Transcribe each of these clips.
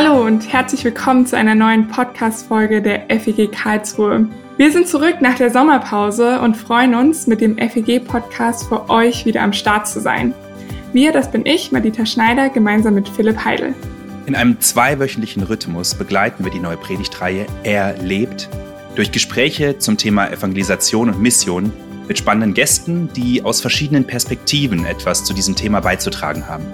Hallo und herzlich willkommen zu einer neuen Podcast-Folge der FEG Karlsruhe. Wir sind zurück nach der Sommerpause und freuen uns, mit dem FEG-Podcast für euch wieder am Start zu sein. Wir, das bin ich, Madita Schneider, gemeinsam mit Philipp Heidel. In einem zweiwöchentlichen Rhythmus begleiten wir die neue Predigtreihe Er lebt durch Gespräche zum Thema Evangelisation und Mission mit spannenden Gästen, die aus verschiedenen Perspektiven etwas zu diesem Thema beizutragen haben.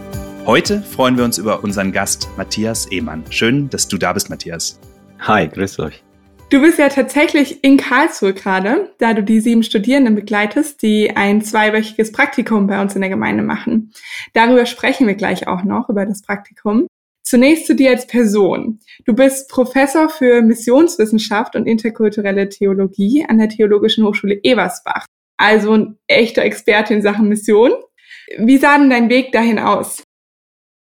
Heute freuen wir uns über unseren Gast Matthias Ehmann. Schön, dass du da bist, Matthias. Hi, grüß euch. Du bist ja tatsächlich in Karlsruhe gerade, da du die sieben Studierenden begleitest, die ein zweiwöchiges Praktikum bei uns in der Gemeinde machen. Darüber sprechen wir gleich auch noch, über das Praktikum. Zunächst zu dir als Person. Du bist Professor für Missionswissenschaft und interkulturelle Theologie an der Theologischen Hochschule Eversbach. Also ein echter Experte in Sachen Mission. Wie sah denn dein Weg dahin aus?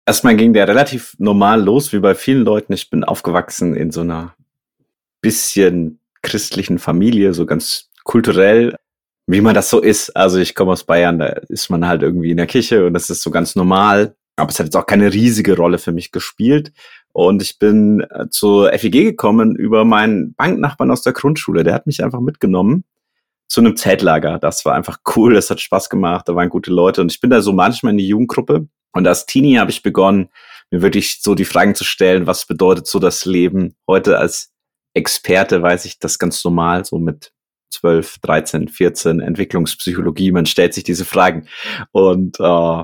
Erstmal ging der relativ normal los, wie bei vielen Leuten. Ich bin aufgewachsen in so einer bisschen christlichen Familie, so ganz kulturell, wie man das so ist. Also ich komme aus Bayern, da ist man halt irgendwie in der Kirche und das ist so ganz normal. Aber es hat jetzt auch keine riesige Rolle für mich gespielt. Und ich bin äh, zur FEG gekommen über meinen Banknachbarn aus der Grundschule. Der hat mich einfach mitgenommen zu einem Zeltlager. Das war einfach cool, das hat Spaß gemacht, da waren gute Leute. Und ich bin da so manchmal in die Jugendgruppe und als Teenie habe ich begonnen, mir wirklich so die Fragen zu stellen, was bedeutet so das Leben? Heute als Experte weiß ich das ganz normal, so mit 12, 13, 14, Entwicklungspsychologie, man stellt sich diese Fragen. Und äh,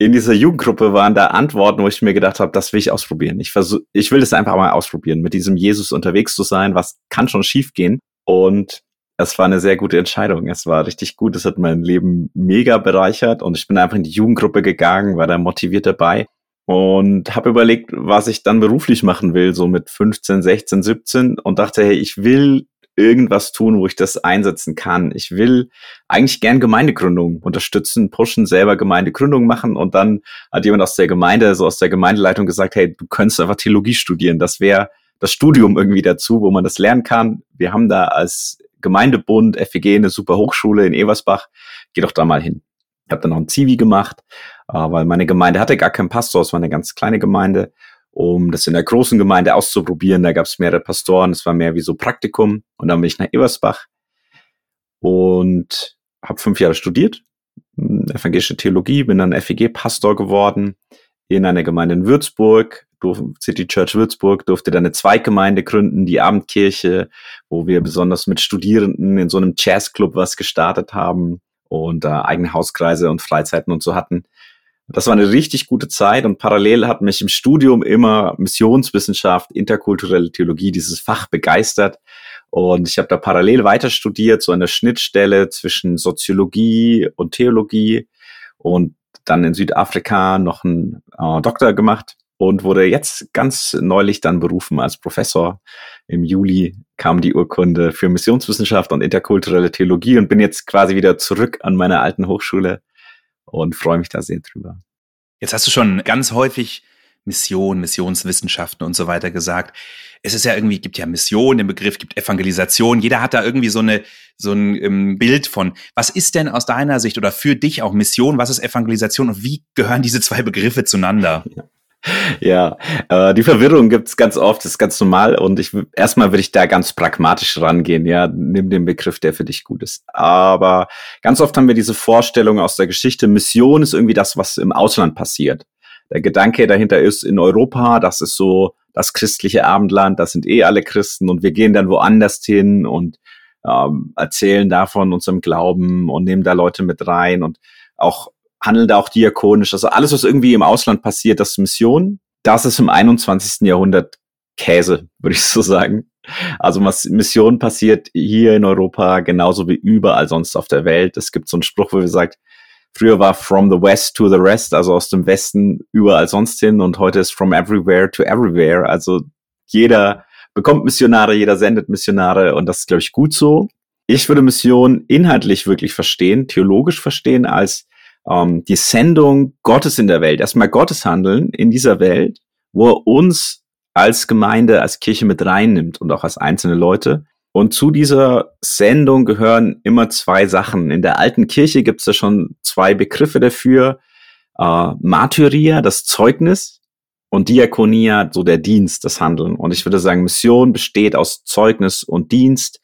in dieser Jugendgruppe waren da Antworten, wo ich mir gedacht habe, das will ich ausprobieren. Ich versuch, ich will das einfach mal ausprobieren, mit diesem Jesus unterwegs zu sein. Was kann schon schiefgehen? Und es war eine sehr gute Entscheidung. Es war richtig gut. Es hat mein Leben mega bereichert und ich bin einfach in die Jugendgruppe gegangen, war da motiviert dabei und habe überlegt, was ich dann beruflich machen will, so mit 15, 16, 17 und dachte, hey, ich will irgendwas tun, wo ich das einsetzen kann. Ich will eigentlich gern Gemeindegründung unterstützen, pushen, selber Gemeindegründung machen und dann hat jemand aus der Gemeinde, so aus der Gemeindeleitung gesagt, hey, du könntest einfach Theologie studieren. Das wäre das Studium irgendwie dazu, wo man das lernen kann. Wir haben da als Gemeindebund, FEG, eine super Hochschule in Eversbach. Geh doch da mal hin. Ich habe dann noch ein Zivi gemacht, äh, weil meine Gemeinde hatte gar keinen Pastor, es war eine ganz kleine Gemeinde, um das in der großen Gemeinde auszuprobieren. Da gab es mehrere Pastoren, es war mehr wie so Praktikum. Und dann bin ich nach Eversbach und habe fünf Jahre studiert, hm, evangelische Theologie, bin dann FEG-Pastor geworden in einer Gemeinde in Würzburg, City Church Würzburg durfte dann eine Zweiggemeinde gründen, die Abendkirche, wo wir besonders mit Studierenden in so einem Jazzclub was gestartet haben und äh, eigene Hauskreise und Freizeiten und so hatten. Das war eine richtig gute Zeit und parallel hat mich im Studium immer Missionswissenschaft, interkulturelle Theologie, dieses Fach begeistert. Und ich habe da parallel weiter studiert, so eine Schnittstelle zwischen Soziologie und Theologie und dann in Südafrika noch einen äh, Doktor gemacht und wurde jetzt ganz neulich dann berufen als Professor. Im Juli kam die Urkunde für Missionswissenschaft und interkulturelle Theologie und bin jetzt quasi wieder zurück an meiner alten Hochschule und freue mich da sehr drüber. Jetzt hast du schon ganz häufig Mission, Missionswissenschaften und so weiter gesagt. Es ist ja irgendwie, gibt ja Mission, den Begriff, gibt Evangelisation. Jeder hat da irgendwie so eine, so ein ähm, Bild von. Was ist denn aus deiner Sicht oder für dich auch Mission? Was ist Evangelisation und wie gehören diese zwei Begriffe zueinander? Ja. Ja, äh, die Verwirrung gibt's ganz oft, das ist ganz normal und ich erstmal würde ich da ganz pragmatisch rangehen, ja, nimm den Begriff, der für dich gut ist. Aber ganz oft haben wir diese Vorstellung aus der Geschichte, Mission ist irgendwie das, was im Ausland passiert. Der Gedanke dahinter ist, in Europa, das ist so das christliche Abendland, das sind eh alle Christen und wir gehen dann woanders hin und ähm, erzählen davon unserem Glauben und nehmen da Leute mit rein und auch handeln da auch diakonisch. Also alles, was irgendwie im Ausland passiert, das ist Mission. Das ist im 21. Jahrhundert Käse, würde ich so sagen. Also Mission passiert hier in Europa genauso wie überall sonst auf der Welt. Es gibt so einen Spruch, wo wir sagt, früher war from the west to the rest, also aus dem Westen überall sonst hin und heute ist from everywhere to everywhere. Also jeder bekommt Missionare, jeder sendet Missionare und das ist, glaube ich, gut so. Ich würde Mission inhaltlich wirklich verstehen, theologisch verstehen als ähm, die Sendung Gottes in der Welt, erstmal Gottes Handeln in dieser Welt, wo er uns als Gemeinde, als Kirche mit reinnimmt und auch als einzelne Leute. Und zu dieser Sendung gehören immer zwei Sachen. In der alten Kirche gibt es da schon zwei Begriffe dafür. Äh, Martyria, das Zeugnis, und Diakonia so der Dienst, das Handeln. Und ich würde sagen, Mission besteht aus Zeugnis und Dienst.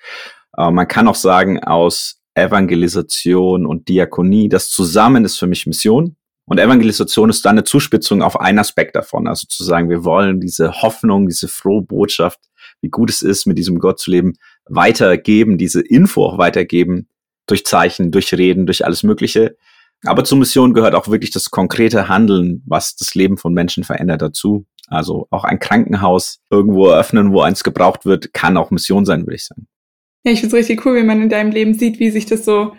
Äh, man kann auch sagen aus Evangelisation und Diakonie. Das zusammen ist für mich Mission. Und Evangelisation ist dann eine Zuspitzung auf einen Aspekt davon. Also zu sagen, wir wollen diese Hoffnung, diese frohe Botschaft, wie gut es ist, mit diesem Gott zu leben, weitergeben, diese Info auch weitergeben, durch Zeichen, durch Reden, durch alles Mögliche. Aber zur Mission gehört auch wirklich das konkrete Handeln, was das Leben von Menschen verändert dazu. Also auch ein Krankenhaus irgendwo eröffnen, wo eins gebraucht wird, kann auch Mission sein, würde ich sagen. Ja, ich finde es richtig cool, wie man in deinem Leben sieht, wie sich das so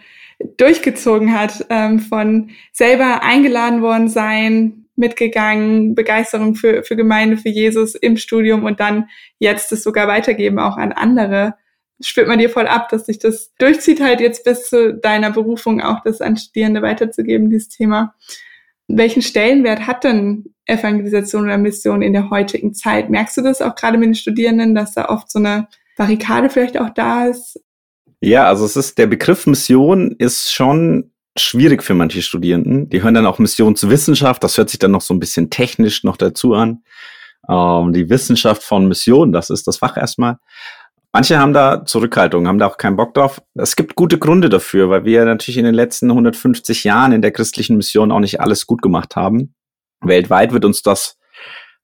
durchgezogen hat, ähm, von selber eingeladen worden sein, mitgegangen, Begeisterung für, für Gemeinde, für Jesus im Studium und dann jetzt es sogar weitergeben auch an andere. Spürt man dir voll ab, dass sich das durchzieht halt jetzt bis zu deiner Berufung auch das an Studierende weiterzugeben, dieses Thema. Welchen Stellenwert hat denn Evangelisation oder Mission in der heutigen Zeit? Merkst du das auch gerade mit den Studierenden, dass da oft so eine Barrikade vielleicht auch da ist? Ja, also es ist, der Begriff Mission ist schon schwierig für manche Studierenden. Die hören dann auch Missionswissenschaft, das hört sich dann noch so ein bisschen technisch noch dazu an. Ähm, die Wissenschaft von Mission, das ist das Fach erstmal. Manche haben da Zurückhaltung, haben da auch keinen Bock drauf. Es gibt gute Gründe dafür, weil wir natürlich in den letzten 150 Jahren in der christlichen Mission auch nicht alles gut gemacht haben. Weltweit wird uns das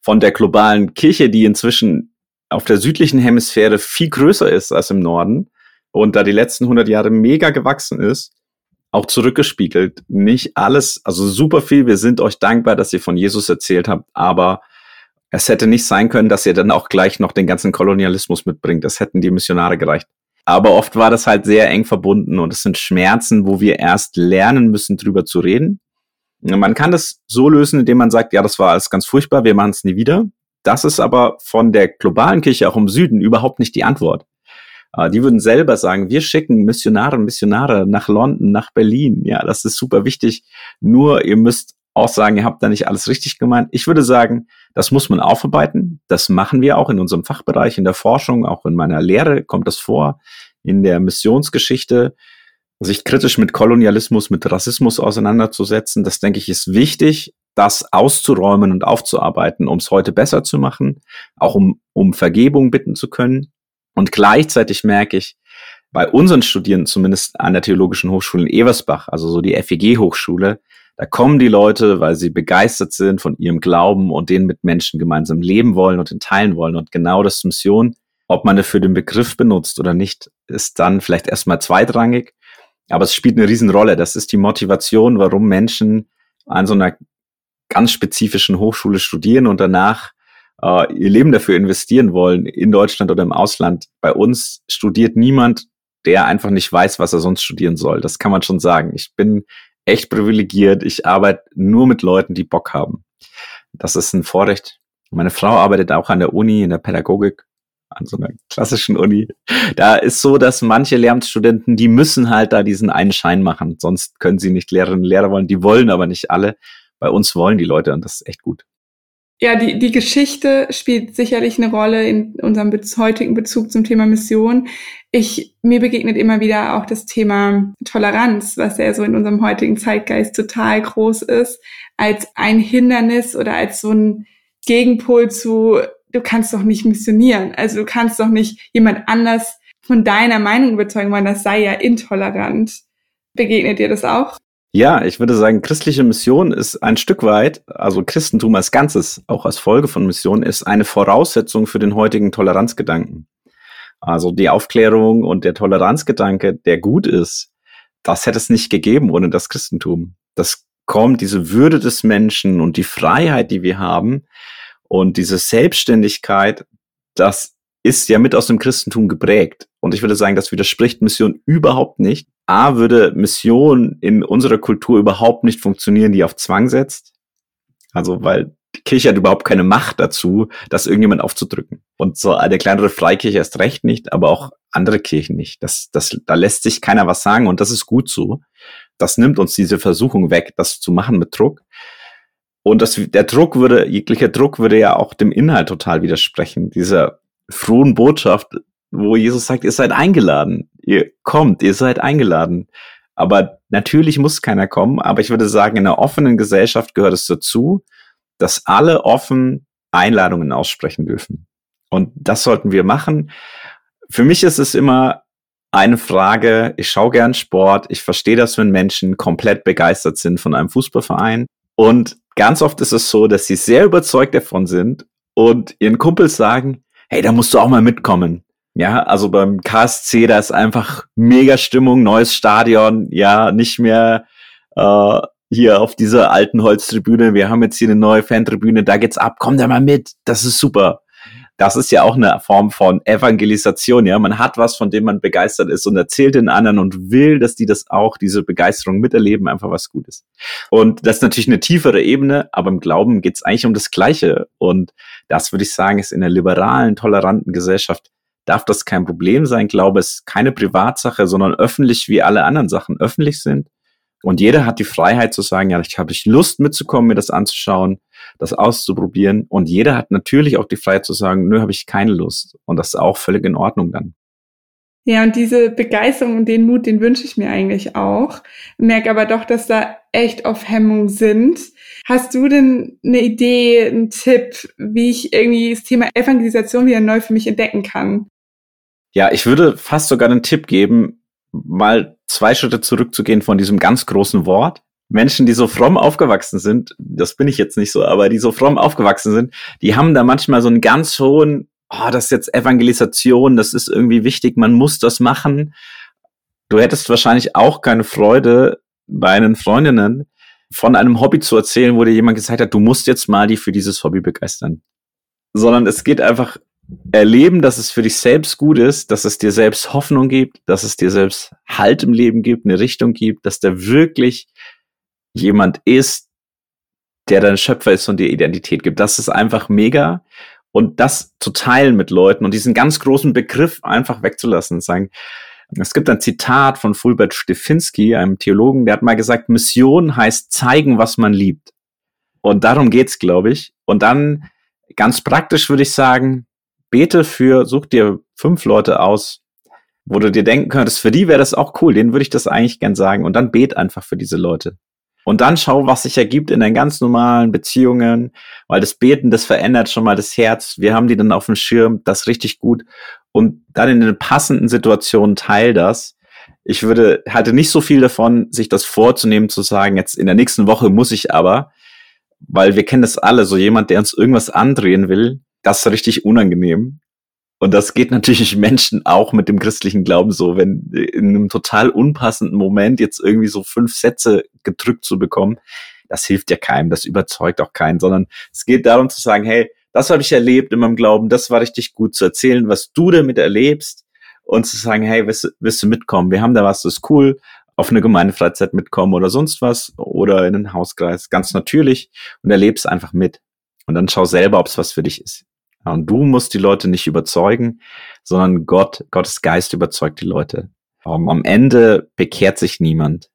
von der globalen Kirche, die inzwischen auf der südlichen Hemisphäre viel größer ist als im Norden und da die letzten 100 Jahre mega gewachsen ist, auch zurückgespiegelt. Nicht alles, also super viel. Wir sind euch dankbar, dass ihr von Jesus erzählt habt, aber es hätte nicht sein können, dass ihr dann auch gleich noch den ganzen Kolonialismus mitbringt. Das hätten die Missionare gereicht. Aber oft war das halt sehr eng verbunden und es sind Schmerzen, wo wir erst lernen müssen, drüber zu reden. Man kann das so lösen, indem man sagt, ja, das war alles ganz furchtbar, wir machen es nie wieder. Das ist aber von der globalen Kirche auch im Süden überhaupt nicht die Antwort. Äh, die würden selber sagen, wir schicken Missionare und Missionare nach London, nach Berlin. Ja, das ist super wichtig. Nur ihr müsst auch sagen, ihr habt da nicht alles richtig gemeint. Ich würde sagen, das muss man aufarbeiten. Das machen wir auch in unserem Fachbereich, in der Forschung, auch in meiner Lehre kommt das vor, in der Missionsgeschichte sich kritisch mit Kolonialismus, mit Rassismus auseinanderzusetzen. Das denke ich ist wichtig, das auszuräumen und aufzuarbeiten, um es heute besser zu machen, auch um, um Vergebung bitten zu können. Und gleichzeitig merke ich, bei unseren Studierenden, zumindest an der Theologischen Hochschule in Eversbach, also so die FEG-Hochschule, da kommen die Leute, weil sie begeistert sind von ihrem Glauben und den mit Menschen gemeinsam leben wollen und den teilen wollen. Und genau das Mission, ob man dafür den Begriff benutzt oder nicht, ist dann vielleicht erstmal zweitrangig. Aber es spielt eine Riesenrolle. Das ist die Motivation, warum Menschen an so einer ganz spezifischen Hochschule studieren und danach äh, ihr Leben dafür investieren wollen, in Deutschland oder im Ausland. Bei uns studiert niemand, der einfach nicht weiß, was er sonst studieren soll. Das kann man schon sagen. Ich bin echt privilegiert. Ich arbeite nur mit Leuten, die Bock haben. Das ist ein Vorrecht. Meine Frau arbeitet auch an der Uni, in der Pädagogik, an so einer klassischen Uni. Da ist so, dass manche Lehramtsstudenten, die müssen halt da diesen einen Schein machen. Sonst können sie nicht Lehrerinnen und Lehrer wollen. Die wollen aber nicht alle. Bei uns wollen die Leute und das ist echt gut. Ja, die, die Geschichte spielt sicherlich eine Rolle in unserem Be heutigen Bezug zum Thema Mission. Ich, mir begegnet immer wieder auch das Thema Toleranz, was ja so in unserem heutigen Zeitgeist total groß ist, als ein Hindernis oder als so ein Gegenpol zu, du kannst doch nicht missionieren. Also du kannst doch nicht jemand anders von deiner Meinung überzeugen weil das sei ja intolerant. Begegnet dir das auch? Ja, ich würde sagen, christliche Mission ist ein Stück weit, also Christentum als Ganzes, auch als Folge von Mission, ist eine Voraussetzung für den heutigen Toleranzgedanken. Also die Aufklärung und der Toleranzgedanke, der gut ist, das hätte es nicht gegeben ohne das Christentum. Das kommt, diese Würde des Menschen und die Freiheit, die wir haben und diese Selbstständigkeit, das ist ja mit aus dem Christentum geprägt. Und ich würde sagen, das widerspricht Mission überhaupt nicht. A, würde Mission in unserer Kultur überhaupt nicht funktionieren, die auf Zwang setzt. Also, weil die Kirche hat überhaupt keine Macht dazu, das irgendjemand aufzudrücken. Und so eine kleinere Freikirche erst recht nicht, aber auch andere Kirchen nicht. Das, das, da lässt sich keiner was sagen und das ist gut so. Das nimmt uns diese Versuchung weg, das zu machen mit Druck. Und das, der Druck würde, jeglicher Druck würde ja auch dem Inhalt total widersprechen. Dieser frohen Botschaft, wo Jesus sagt, ihr seid eingeladen, ihr kommt, ihr seid eingeladen. Aber natürlich muss keiner kommen, aber ich würde sagen, in einer offenen Gesellschaft gehört es dazu, dass alle offen Einladungen aussprechen dürfen. Und das sollten wir machen. Für mich ist es immer eine Frage, ich schaue gern Sport, ich verstehe das, wenn Menschen komplett begeistert sind von einem Fußballverein. Und ganz oft ist es so, dass sie sehr überzeugt davon sind und ihren Kumpels sagen, hey, da musst du auch mal mitkommen. Ja, also beim KSC, da ist einfach mega Stimmung, neues Stadion, ja, nicht mehr äh, hier auf dieser alten Holztribüne. Wir haben jetzt hier eine neue Fantribüne, da geht's ab, komm da mal mit, das ist super. Das ist ja auch eine Form von Evangelisation, ja. Man hat was, von dem man begeistert ist und erzählt den anderen und will, dass die das auch, diese Begeisterung miterleben, einfach was Gutes. Und das ist natürlich eine tiefere Ebene, aber im Glauben geht's eigentlich um das Gleiche. Und das würde ich sagen, ist in einer liberalen, toleranten Gesellschaft darf das kein Problem sein. Glaube ist keine Privatsache, sondern öffentlich, wie alle anderen Sachen öffentlich sind. Und jeder hat die Freiheit zu sagen, ja, ich habe Lust mitzukommen, mir das anzuschauen, das auszuprobieren. Und jeder hat natürlich auch die Freiheit zu sagen, nö, habe ich keine Lust. Und das ist auch völlig in Ordnung dann. Ja, und diese Begeisterung und den Mut, den wünsche ich mir eigentlich auch. Merke aber doch, dass da echt auf Hemmung sind. Hast du denn eine Idee, einen Tipp, wie ich irgendwie das Thema Evangelisation wieder neu für mich entdecken kann? Ja, ich würde fast sogar einen Tipp geben, mal zwei Schritte zurückzugehen von diesem ganz großen Wort. Menschen, die so fromm aufgewachsen sind, das bin ich jetzt nicht so, aber die so fromm aufgewachsen sind, die haben da manchmal so einen ganz hohen, oh, das ist jetzt Evangelisation, das ist irgendwie wichtig, man muss das machen. Du hättest wahrscheinlich auch keine Freude bei einen Freundinnen von einem Hobby zu erzählen, wo dir jemand gesagt hat, du musst jetzt mal die für dieses Hobby begeistern. Sondern es geht einfach erleben, dass es für dich selbst gut ist, dass es dir selbst Hoffnung gibt, dass es dir selbst Halt im Leben gibt, eine Richtung gibt, dass da wirklich jemand ist, der dein Schöpfer ist und dir Identität gibt. Das ist einfach mega. Und das zu teilen mit Leuten und diesen ganz großen Begriff einfach wegzulassen und sagen, es gibt ein Zitat von Fulbert Stefinski, einem Theologen, der hat mal gesagt, Mission heißt zeigen, was man liebt. Und darum geht's, glaube ich. Und dann ganz praktisch würde ich sagen, bete für, such dir fünf Leute aus, wo du dir denken könntest, für die wäre das auch cool, denen würde ich das eigentlich gern sagen. Und dann bet einfach für diese Leute. Und dann schau, was sich ergibt in deinen ganz normalen Beziehungen, weil das Beten, das verändert schon mal das Herz. Wir haben die dann auf dem Schirm, das richtig gut. Und dann in den passenden Situationen teil das. Ich würde, hatte nicht so viel davon, sich das vorzunehmen, zu sagen, jetzt in der nächsten Woche muss ich aber, weil wir kennen das alle, so jemand, der uns irgendwas andrehen will, das ist richtig unangenehm. Und das geht natürlich Menschen auch mit dem christlichen Glauben so, wenn in einem total unpassenden Moment jetzt irgendwie so fünf Sätze gedrückt zu bekommen, das hilft ja keinem, das überzeugt auch keinen, sondern es geht darum zu sagen, hey, das habe ich erlebt in meinem Glauben, das war richtig gut zu erzählen, was du damit erlebst und zu sagen, hey, willst, willst du mitkommen? Wir haben da was, das ist cool, auf eine Gemeindefreizeit mitkommen oder sonst was oder in einen Hauskreis, ganz natürlich und erlebst einfach mit. Und dann schau selber, ob es was für dich ist. Und du musst die Leute nicht überzeugen, sondern Gott, Gottes Geist überzeugt die Leute. Um, am Ende bekehrt sich niemand,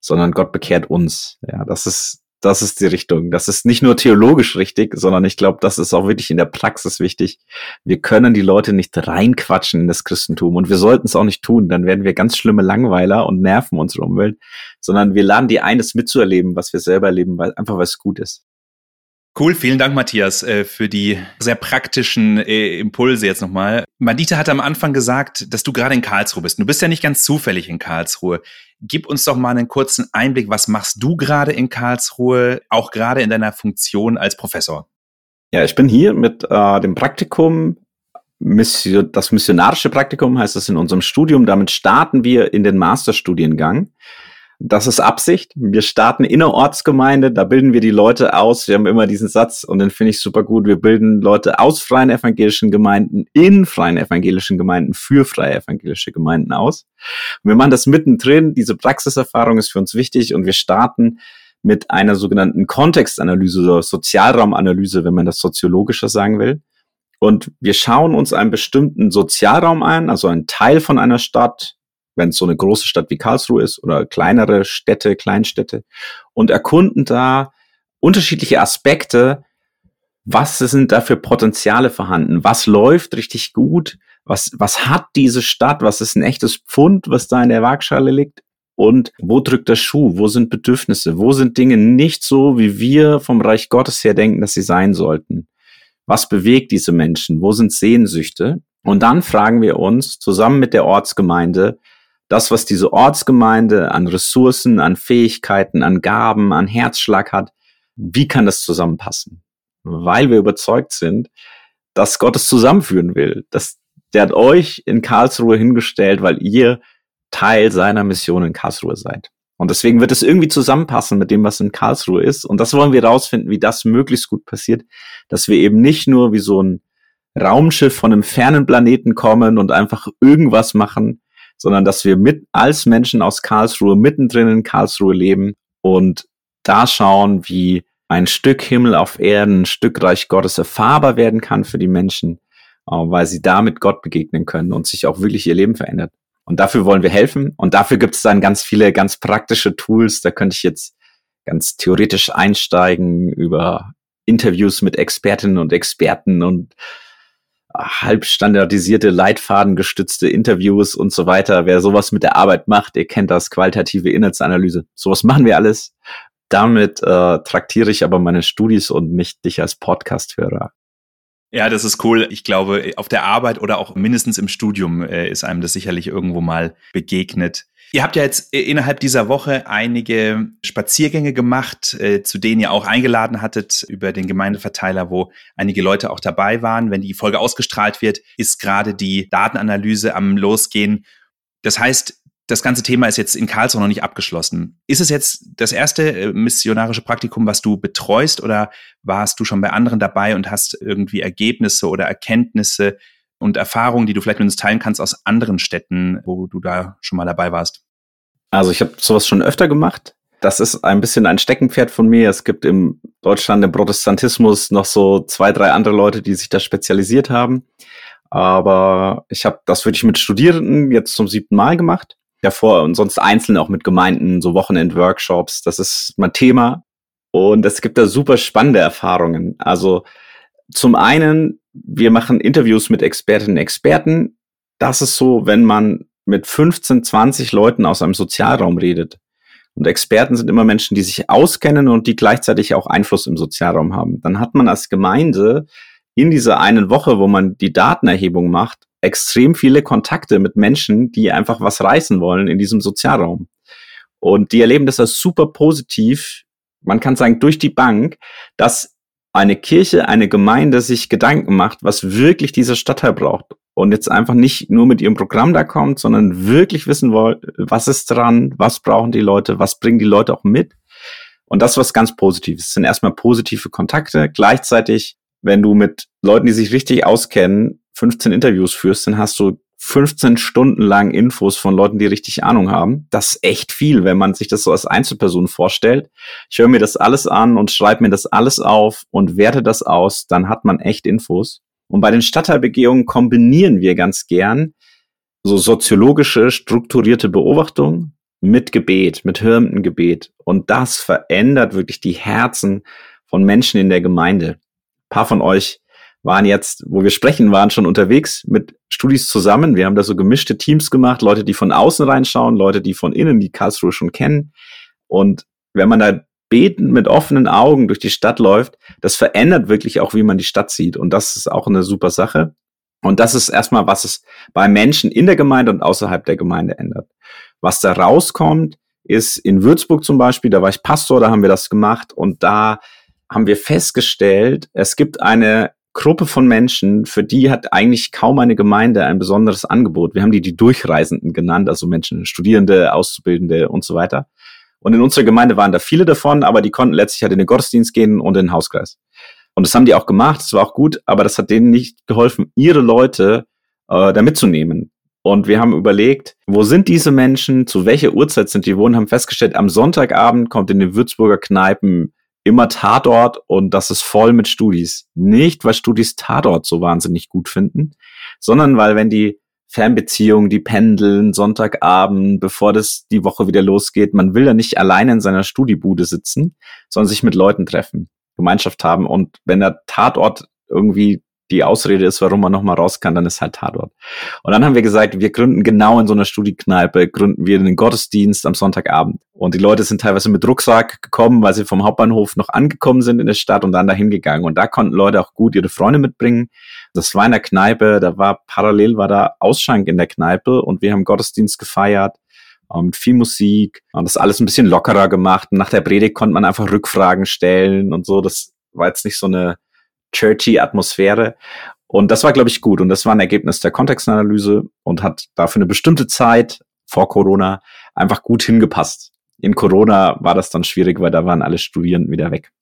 sondern Gott bekehrt uns. Ja, das ist, das ist die Richtung. Das ist nicht nur theologisch richtig, sondern ich glaube, das ist auch wirklich in der Praxis wichtig. Wir können die Leute nicht reinquatschen in das Christentum und wir sollten es auch nicht tun. Dann werden wir ganz schlimme Langweiler und nerven unsere Umwelt, sondern wir laden die ein, das mitzuerleben, was wir selber erleben, weil einfach was gut ist. Cool, vielen Dank, Matthias, äh, für die sehr praktischen äh, Impulse jetzt nochmal. Madita hat am Anfang gesagt, dass du gerade in Karlsruhe bist. Du bist ja nicht ganz zufällig in Karlsruhe. Gib uns doch mal einen kurzen Einblick. Was machst du gerade in Karlsruhe, auch gerade in deiner Funktion als Professor? Ja, ich bin hier mit äh, dem Praktikum das missionarische Praktikum heißt es in unserem Studium. Damit starten wir in den Masterstudiengang. Das ist Absicht. Wir starten innerortsgemeinde, da bilden wir die Leute aus. Wir haben immer diesen Satz und den finde ich super gut. Wir bilden Leute aus freien evangelischen Gemeinden in freien evangelischen Gemeinden für freie evangelische Gemeinden aus. Und wir machen das mittendrin. Diese Praxiserfahrung ist für uns wichtig und wir starten mit einer sogenannten Kontextanalyse oder Sozialraumanalyse, wenn man das soziologischer sagen will. Und wir schauen uns einen bestimmten Sozialraum ein, also einen Teil von einer Stadt, wenn es so eine große Stadt wie Karlsruhe ist oder kleinere Städte, Kleinstädte und erkunden da unterschiedliche Aspekte. Was sind da für Potenziale vorhanden? Was läuft richtig gut? Was, was hat diese Stadt? Was ist ein echtes Pfund, was da in der Waagschale liegt? Und wo drückt der Schuh? Wo sind Bedürfnisse? Wo sind Dinge nicht so, wie wir vom Reich Gottes her denken, dass sie sein sollten? Was bewegt diese Menschen? Wo sind Sehnsüchte? Und dann fragen wir uns zusammen mit der Ortsgemeinde, das, was diese Ortsgemeinde an Ressourcen, an Fähigkeiten, an Gaben, an Herzschlag hat, wie kann das zusammenpassen? Weil wir überzeugt sind, dass Gott es zusammenführen will. Dass der hat euch in Karlsruhe hingestellt, weil ihr Teil seiner Mission in Karlsruhe seid. Und deswegen wird es irgendwie zusammenpassen mit dem, was in Karlsruhe ist. Und das wollen wir rausfinden, wie das möglichst gut passiert, dass wir eben nicht nur wie so ein Raumschiff von einem fernen Planeten kommen und einfach irgendwas machen, sondern dass wir mit als Menschen aus Karlsruhe mittendrin in Karlsruhe leben und da schauen, wie ein Stück Himmel auf Erden, ein Stück Reich Gottes erfahrbar werden kann für die Menschen, äh, weil sie damit Gott begegnen können und sich auch wirklich ihr Leben verändert. Und dafür wollen wir helfen. Und dafür gibt es dann ganz viele ganz praktische Tools. Da könnte ich jetzt ganz theoretisch einsteigen über Interviews mit Expertinnen und Experten und halb leitfadengestützte Interviews und so weiter. Wer sowas mit der Arbeit macht, ihr kennt das, qualitative Inhaltsanalyse. Sowas machen wir alles. Damit äh, traktiere ich aber meine Studis und nicht dich als Podcast-Hörer. Ja, das ist cool. Ich glaube, auf der Arbeit oder auch mindestens im Studium äh, ist einem das sicherlich irgendwo mal begegnet. Ihr habt ja jetzt äh, innerhalb dieser Woche einige Spaziergänge gemacht, äh, zu denen ihr auch eingeladen hattet über den Gemeindeverteiler, wo einige Leute auch dabei waren. Wenn die Folge ausgestrahlt wird, ist gerade die Datenanalyse am Losgehen. Das heißt, das ganze Thema ist jetzt in Karlsruhe noch nicht abgeschlossen. Ist es jetzt das erste äh, missionarische Praktikum, was du betreust oder warst du schon bei anderen dabei und hast irgendwie Ergebnisse oder Erkenntnisse und Erfahrungen, die du vielleicht mit uns teilen kannst aus anderen Städten, wo du da schon mal dabei warst? Also ich habe sowas schon öfter gemacht. Das ist ein bisschen ein Steckenpferd von mir. Es gibt im Deutschland im Protestantismus noch so zwei, drei andere Leute, die sich da spezialisiert haben. Aber ich habe das wirklich mit Studierenden jetzt zum siebten Mal gemacht davor und sonst einzeln auch mit Gemeinden, so Wochenend-Workshops. Das ist mein Thema. Und es gibt da super spannende Erfahrungen. Also zum einen, wir machen Interviews mit Expertinnen und Experten. Das ist so, wenn man mit 15, 20 Leuten aus einem Sozialraum redet. Und Experten sind immer Menschen, die sich auskennen und die gleichzeitig auch Einfluss im Sozialraum haben. Dann hat man als Gemeinde in dieser einen Woche, wo man die Datenerhebung macht, extrem viele Kontakte mit Menschen, die einfach was reißen wollen in diesem Sozialraum. Und die erleben das als super positiv. Man kann sagen, durch die Bank, dass eine Kirche, eine Gemeinde sich Gedanken macht, was wirklich dieser Stadtteil braucht. Und jetzt einfach nicht nur mit ihrem Programm da kommt, sondern wirklich wissen wollen, was ist dran, was brauchen die Leute, was bringen die Leute auch mit. Und das ist was ganz Positives. Das sind erstmal positive Kontakte. Gleichzeitig, wenn du mit Leuten, die sich richtig auskennen, 15 Interviews führst, dann hast du 15 Stunden lang Infos von Leuten, die richtig Ahnung haben. Das ist echt viel, wenn man sich das so als Einzelperson vorstellt. Ich höre mir das alles an und schreibe mir das alles auf und werte das aus, dann hat man echt Infos. Und bei den Stadtteilbegehungen kombinieren wir ganz gern so soziologische, strukturierte Beobachtung mit Gebet, mit hörendem Gebet. Und das verändert wirklich die Herzen von Menschen in der Gemeinde. Ein paar von euch waren jetzt, wo wir sprechen, waren schon unterwegs mit Studis zusammen. Wir haben da so gemischte Teams gemacht, Leute, die von außen reinschauen, Leute, die von innen die Karlsruhe schon kennen. Und wenn man da betend mit offenen Augen durch die Stadt läuft, das verändert wirklich auch, wie man die Stadt sieht. Und das ist auch eine super Sache. Und das ist erstmal, was es bei Menschen in der Gemeinde und außerhalb der Gemeinde ändert. Was da rauskommt, ist in Würzburg zum Beispiel, da war ich Pastor, da haben wir das gemacht und da haben wir festgestellt, es gibt eine Gruppe von Menschen, für die hat eigentlich kaum eine Gemeinde ein besonderes Angebot. Wir haben die die Durchreisenden genannt, also Menschen, Studierende, Auszubildende und so weiter. Und in unserer Gemeinde waren da viele davon, aber die konnten letztlich halt in den Gottesdienst gehen und in den Hauskreis. Und das haben die auch gemacht, das war auch gut, aber das hat denen nicht geholfen, ihre Leute äh, da mitzunehmen. Und wir haben überlegt, wo sind diese Menschen, zu welcher Uhrzeit sind die wohnen, haben festgestellt, am Sonntagabend kommt in den Würzburger Kneipen immer Tatort und das ist voll mit Studis. Nicht, weil Studis Tatort so wahnsinnig gut finden, sondern weil wenn die Fernbeziehungen, die pendeln, Sonntagabend, bevor das die Woche wieder losgeht, man will ja nicht alleine in seiner Studiebude sitzen, sondern sich mit Leuten treffen, Gemeinschaft haben und wenn der Tatort irgendwie die Ausrede ist, warum man nochmal raus kann, dann ist halt Tatort. Und dann haben wir gesagt, wir gründen genau in so einer Studiekneipe, gründen wir einen Gottesdienst am Sonntagabend. Und die Leute sind teilweise mit Rucksack gekommen, weil sie vom Hauptbahnhof noch angekommen sind in der Stadt und dann dahin gegangen. Und da konnten Leute auch gut ihre Freunde mitbringen. Das war in der Kneipe, da war parallel war da Ausschank in der Kneipe und wir haben Gottesdienst gefeiert äh, mit viel Musik und das alles ein bisschen lockerer gemacht. Und nach der Predigt konnte man einfach Rückfragen stellen und so. Das war jetzt nicht so eine churchy Atmosphäre. Und das war, glaube ich, gut. Und das war ein Ergebnis der Kontextanalyse und hat dafür eine bestimmte Zeit vor Corona einfach gut hingepasst. In Corona war das dann schwierig, weil da waren alle Studierenden wieder weg.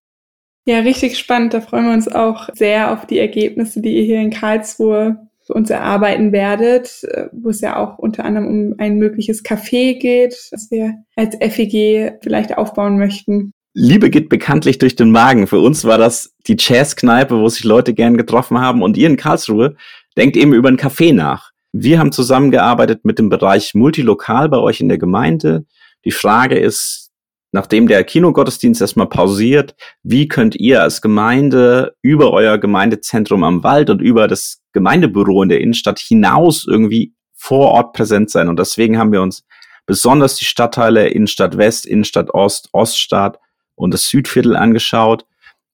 Ja, richtig spannend. Da freuen wir uns auch sehr auf die Ergebnisse, die ihr hier in Karlsruhe für uns erarbeiten werdet, wo es ja auch unter anderem um ein mögliches Café geht, das wir als FEG vielleicht aufbauen möchten. Liebe geht bekanntlich durch den Magen. Für uns war das die Jazzkneipe, wo sich Leute gern getroffen haben. Und ihr in Karlsruhe denkt eben über ein Café nach. Wir haben zusammengearbeitet mit dem Bereich Multilokal bei euch in der Gemeinde. Die Frage ist, nachdem der Kinogottesdienst erstmal pausiert, wie könnt ihr als Gemeinde über euer Gemeindezentrum am Wald und über das Gemeindebüro in der Innenstadt hinaus irgendwie vor Ort präsent sein? Und deswegen haben wir uns besonders die Stadtteile Innenstadt West, Innenstadt Ost, Oststadt und das Südviertel angeschaut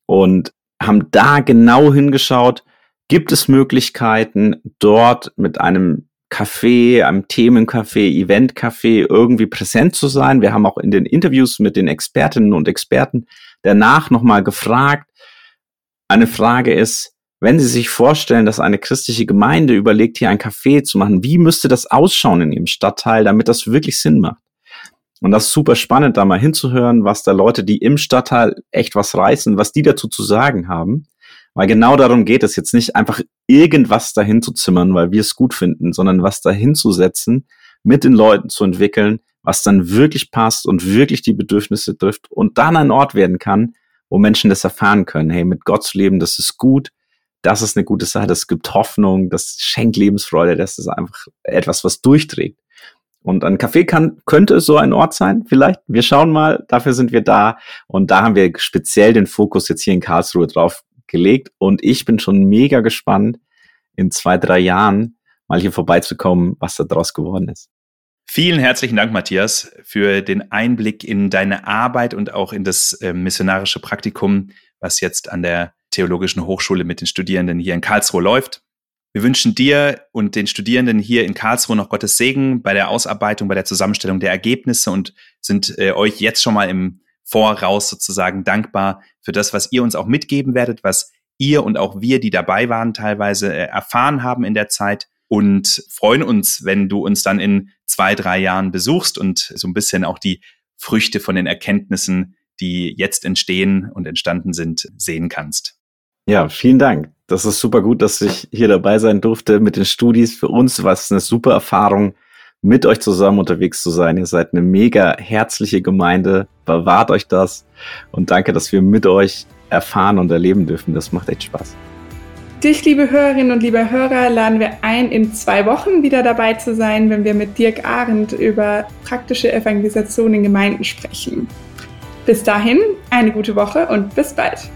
und haben da genau hingeschaut, gibt es Möglichkeiten, dort mit einem Café, einem Themencafé, Eventcafé irgendwie präsent zu sein. Wir haben auch in den Interviews mit den Expertinnen und Experten danach nochmal gefragt. Eine Frage ist, wenn Sie sich vorstellen, dass eine christliche Gemeinde überlegt, hier ein Café zu machen, wie müsste das ausschauen in Ihrem Stadtteil, damit das wirklich Sinn macht? Und das ist super spannend, da mal hinzuhören, was da Leute, die im Stadtteil echt was reißen, was die dazu zu sagen haben. Weil genau darum geht es jetzt nicht einfach irgendwas dahin zu zimmern, weil wir es gut finden, sondern was dahin zu setzen, mit den Leuten zu entwickeln, was dann wirklich passt und wirklich die Bedürfnisse trifft und dann ein Ort werden kann, wo Menschen das erfahren können. Hey, mit Gott zu leben, das ist gut. Das ist eine gute Sache. Das gibt Hoffnung. Das schenkt Lebensfreude. Das ist einfach etwas, was durchträgt. Und ein Café kann, könnte so ein Ort sein, vielleicht. Wir schauen mal, dafür sind wir da. Und da haben wir speziell den Fokus jetzt hier in Karlsruhe drauf gelegt. Und ich bin schon mega gespannt, in zwei, drei Jahren mal hier vorbeizukommen, was da draus geworden ist. Vielen herzlichen Dank, Matthias, für den Einblick in deine Arbeit und auch in das äh, missionarische Praktikum, was jetzt an der Theologischen Hochschule mit den Studierenden hier in Karlsruhe läuft. Wir wünschen dir und den Studierenden hier in Karlsruhe noch Gottes Segen bei der Ausarbeitung, bei der Zusammenstellung der Ergebnisse und sind äh, euch jetzt schon mal im Voraus sozusagen dankbar für das, was ihr uns auch mitgeben werdet, was ihr und auch wir, die dabei waren, teilweise äh, erfahren haben in der Zeit und freuen uns, wenn du uns dann in zwei, drei Jahren besuchst und so ein bisschen auch die Früchte von den Erkenntnissen, die jetzt entstehen und entstanden sind, sehen kannst. Ja, vielen Dank. Das ist super gut, dass ich hier dabei sein durfte mit den Studis. Für uns war es eine super Erfahrung, mit euch zusammen unterwegs zu sein. Ihr seid eine mega herzliche Gemeinde. Bewahrt euch das. Und danke, dass wir mit euch erfahren und erleben dürfen. Das macht echt Spaß. Dich, liebe Hörerinnen und liebe Hörer, laden wir ein, in zwei Wochen wieder dabei zu sein, wenn wir mit Dirk Arendt über praktische Evangelisation in Gemeinden sprechen. Bis dahin, eine gute Woche und bis bald.